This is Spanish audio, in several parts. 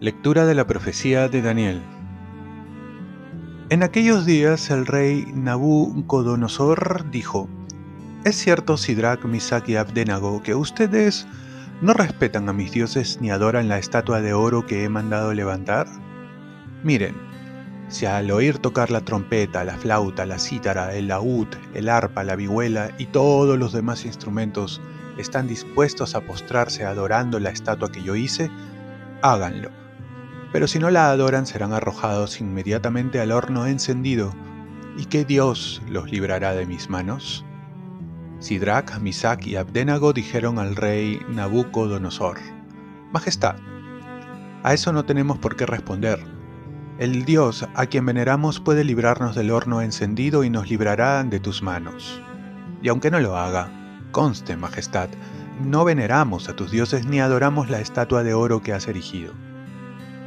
Lectura de la profecía de Daniel. En aquellos días el rey Nabucodonosor dijo, Es cierto, Sidrach, Misach y Abdenago, que ustedes no respetan a mis dioses ni adoran la estatua de oro que he mandado levantar. Miren, si al oír tocar la trompeta, la flauta, la cítara, el laúd, el arpa, la vihuela y todos los demás instrumentos están dispuestos a postrarse adorando la estatua que yo hice, háganlo pero si no la adoran serán arrojados inmediatamente al horno encendido. ¿Y qué Dios los librará de mis manos? Sidrach, Misac y Abdenago dijeron al rey Nabucodonosor, Majestad, a eso no tenemos por qué responder. El Dios a quien veneramos puede librarnos del horno encendido y nos librará de tus manos. Y aunque no lo haga, conste, Majestad, no veneramos a tus dioses ni adoramos la estatua de oro que has erigido.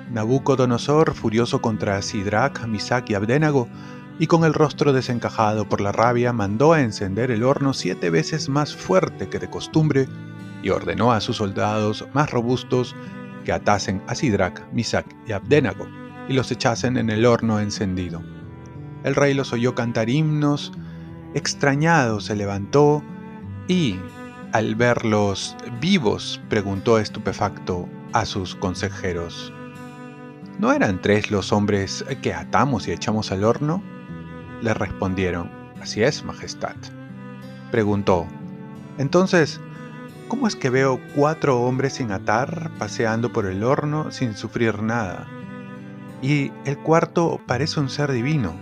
Nabucodonosor, furioso contra Sidrach, Misac y Abdenago, y con el rostro desencajado por la rabia, mandó a encender el horno siete veces más fuerte que de costumbre y ordenó a sus soldados más robustos que atasen a Sidrach, Misac y Abdenago y los echasen en el horno encendido. El rey los oyó cantar himnos, extrañado se levantó y, al verlos vivos, preguntó estupefacto a sus consejeros, ¿No eran tres los hombres que atamos y echamos al horno? Le respondieron, Así es, Majestad. Preguntó, Entonces, ¿cómo es que veo cuatro hombres sin atar paseando por el horno sin sufrir nada? Y el cuarto parece un ser divino.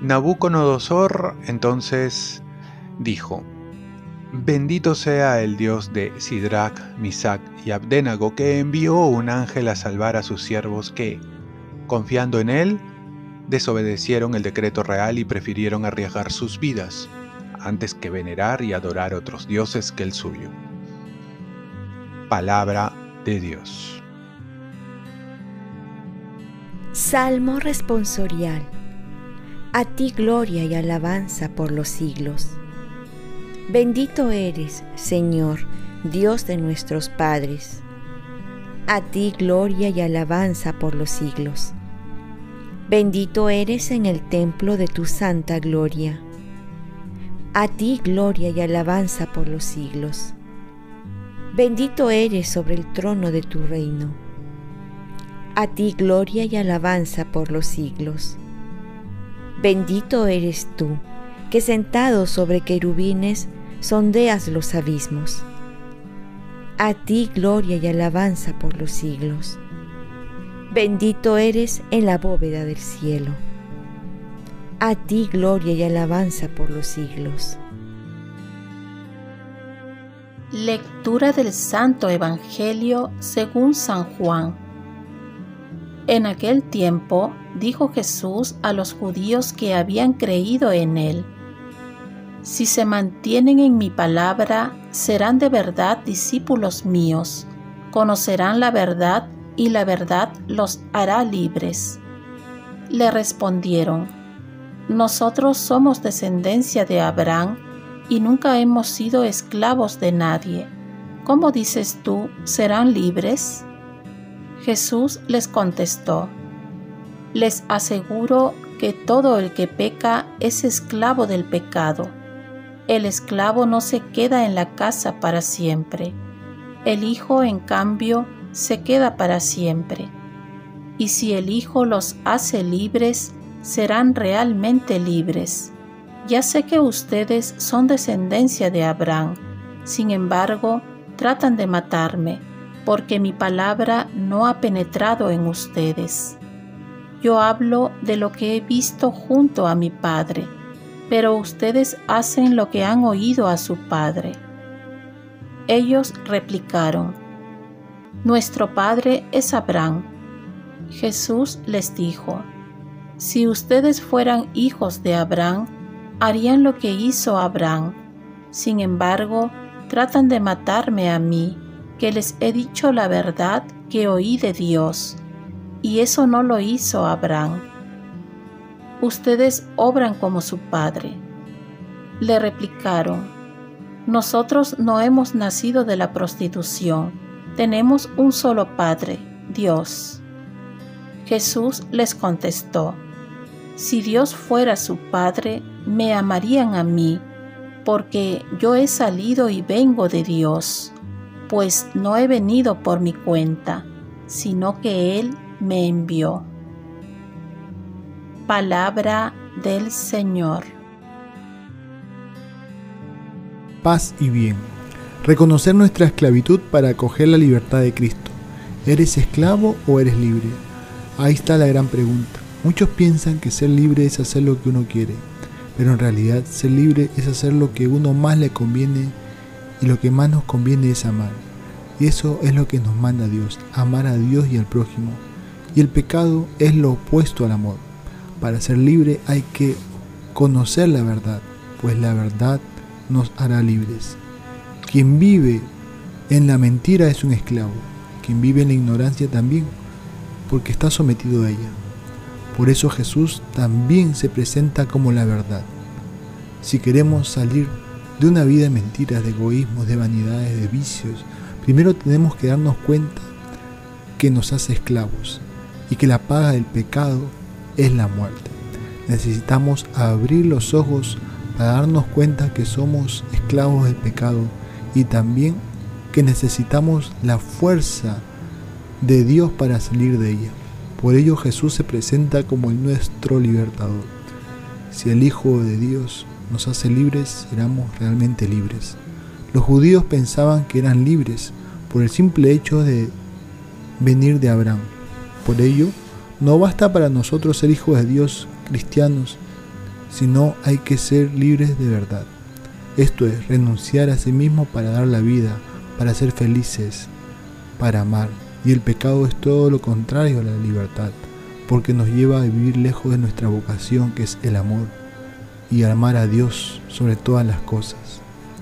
Nabucodonosor entonces dijo, Bendito sea el Dios de Sidrach, Misac y Abdenago, que envió un ángel a salvar a sus siervos que, confiando en él, desobedecieron el decreto real y prefirieron arriesgar sus vidas antes que venerar y adorar otros dioses que el suyo. Palabra de Dios. Salmo responsorial. A ti gloria y alabanza por los siglos. Bendito eres, Señor, Dios de nuestros padres. A ti gloria y alabanza por los siglos. Bendito eres en el templo de tu santa gloria. A ti gloria y alabanza por los siglos. Bendito eres sobre el trono de tu reino. A ti gloria y alabanza por los siglos. Bendito eres tú, que sentado sobre querubines sondeas los abismos. A ti gloria y alabanza por los siglos. Bendito eres en la bóveda del cielo. A ti gloria y alabanza por los siglos. Lectura del Santo Evangelio según San Juan. En aquel tiempo dijo Jesús a los judíos que habían creído en él, si se mantienen en mi palabra, serán de verdad discípulos míos, conocerán la verdad y la verdad los hará libres. Le respondieron, nosotros somos descendencia de Abraham y nunca hemos sido esclavos de nadie. ¿Cómo dices tú, serán libres? Jesús les contestó, les aseguro que todo el que peca es esclavo del pecado. El esclavo no se queda en la casa para siempre. El Hijo, en cambio, se queda para siempre. Y si el Hijo los hace libres, serán realmente libres. Ya sé que ustedes son descendencia de Abraham, sin embargo, tratan de matarme, porque mi palabra no ha penetrado en ustedes. Yo hablo de lo que he visto junto a mi Padre pero ustedes hacen lo que han oído a su padre. Ellos replicaron, Nuestro padre es Abraham. Jesús les dijo, Si ustedes fueran hijos de Abraham, harían lo que hizo Abraham. Sin embargo, tratan de matarme a mí, que les he dicho la verdad que oí de Dios, y eso no lo hizo Abraham. ustedes obran como su padre. Le replicaron, nosotros no hemos nacido de la prostitución, tenemos un solo Padre, Dios. Jesús les contestó, si Dios fuera su Padre, me amarían a mí, porque yo he salido y vengo de Dios, pues no he venido por mi cuenta, sino que Él me envió. Palabra del Señor. Paz y bien. Reconocer nuestra esclavitud para acoger la libertad de Cristo. ¿Eres esclavo o eres libre? Ahí está la gran pregunta. Muchos piensan que ser libre es hacer lo que uno quiere, pero en realidad ser libre es hacer lo que uno más le conviene y lo que más nos conviene es amar. Y eso es lo que nos manda Dios, amar a Dios y al prójimo. Y el pecado es lo opuesto al amor. Para ser libre hay que conocer la verdad, pues la verdad nos hará libres. Quien vive en la mentira es un esclavo, quien vive en la ignorancia también, porque está sometido a ella. Por eso Jesús también se presenta como la verdad. Si queremos salir de una vida de mentiras, de egoísmos, de vanidades, de vicios, primero tenemos que darnos cuenta que nos hace esclavos y que la paga del pecado es la muerte. Necesitamos abrir los ojos para darnos cuenta que somos esclavos del pecado y también que necesitamos la fuerza de Dios para salir de ella. Por ello Jesús se presenta como el nuestro libertador. Si el Hijo de Dios nos hace libres, seremos realmente libres. Los judíos pensaban que eran libres por el simple hecho de venir de Abraham. Por ello, no basta para nosotros ser hijos de Dios cristianos, sino hay que ser libres de verdad. Esto es renunciar a sí mismo para dar la vida, para ser felices, para amar. Y el pecado es todo lo contrario a la libertad, porque nos lleva a vivir lejos de nuestra vocación que es el amor, y amar a Dios sobre todas las cosas.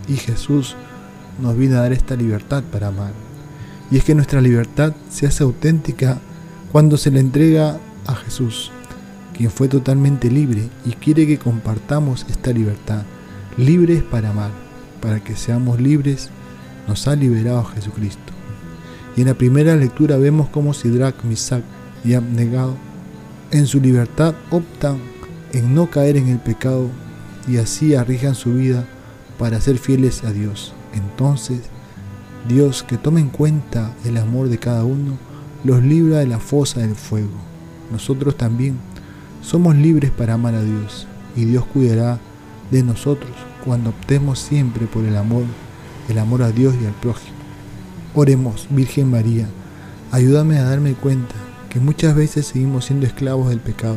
Y Jesús nos viene a dar esta libertad para amar. Y es que nuestra libertad se hace auténtica cuando se le entrega a Jesús, quien fue totalmente libre y quiere que compartamos esta libertad, libres para amar, para que seamos libres, nos ha liberado Jesucristo. Y en la primera lectura vemos cómo Sidrak, Misak y Abnegado en su libertad optan en no caer en el pecado y así arriesgan su vida para ser fieles a Dios. Entonces, Dios que toma en cuenta el amor de cada uno, los libra de la fosa del fuego. Nosotros también somos libres para amar a Dios y Dios cuidará de nosotros cuando optemos siempre por el amor, el amor a Dios y al prójimo. Oremos, Virgen María, ayúdame a darme cuenta que muchas veces seguimos siendo esclavos del pecado,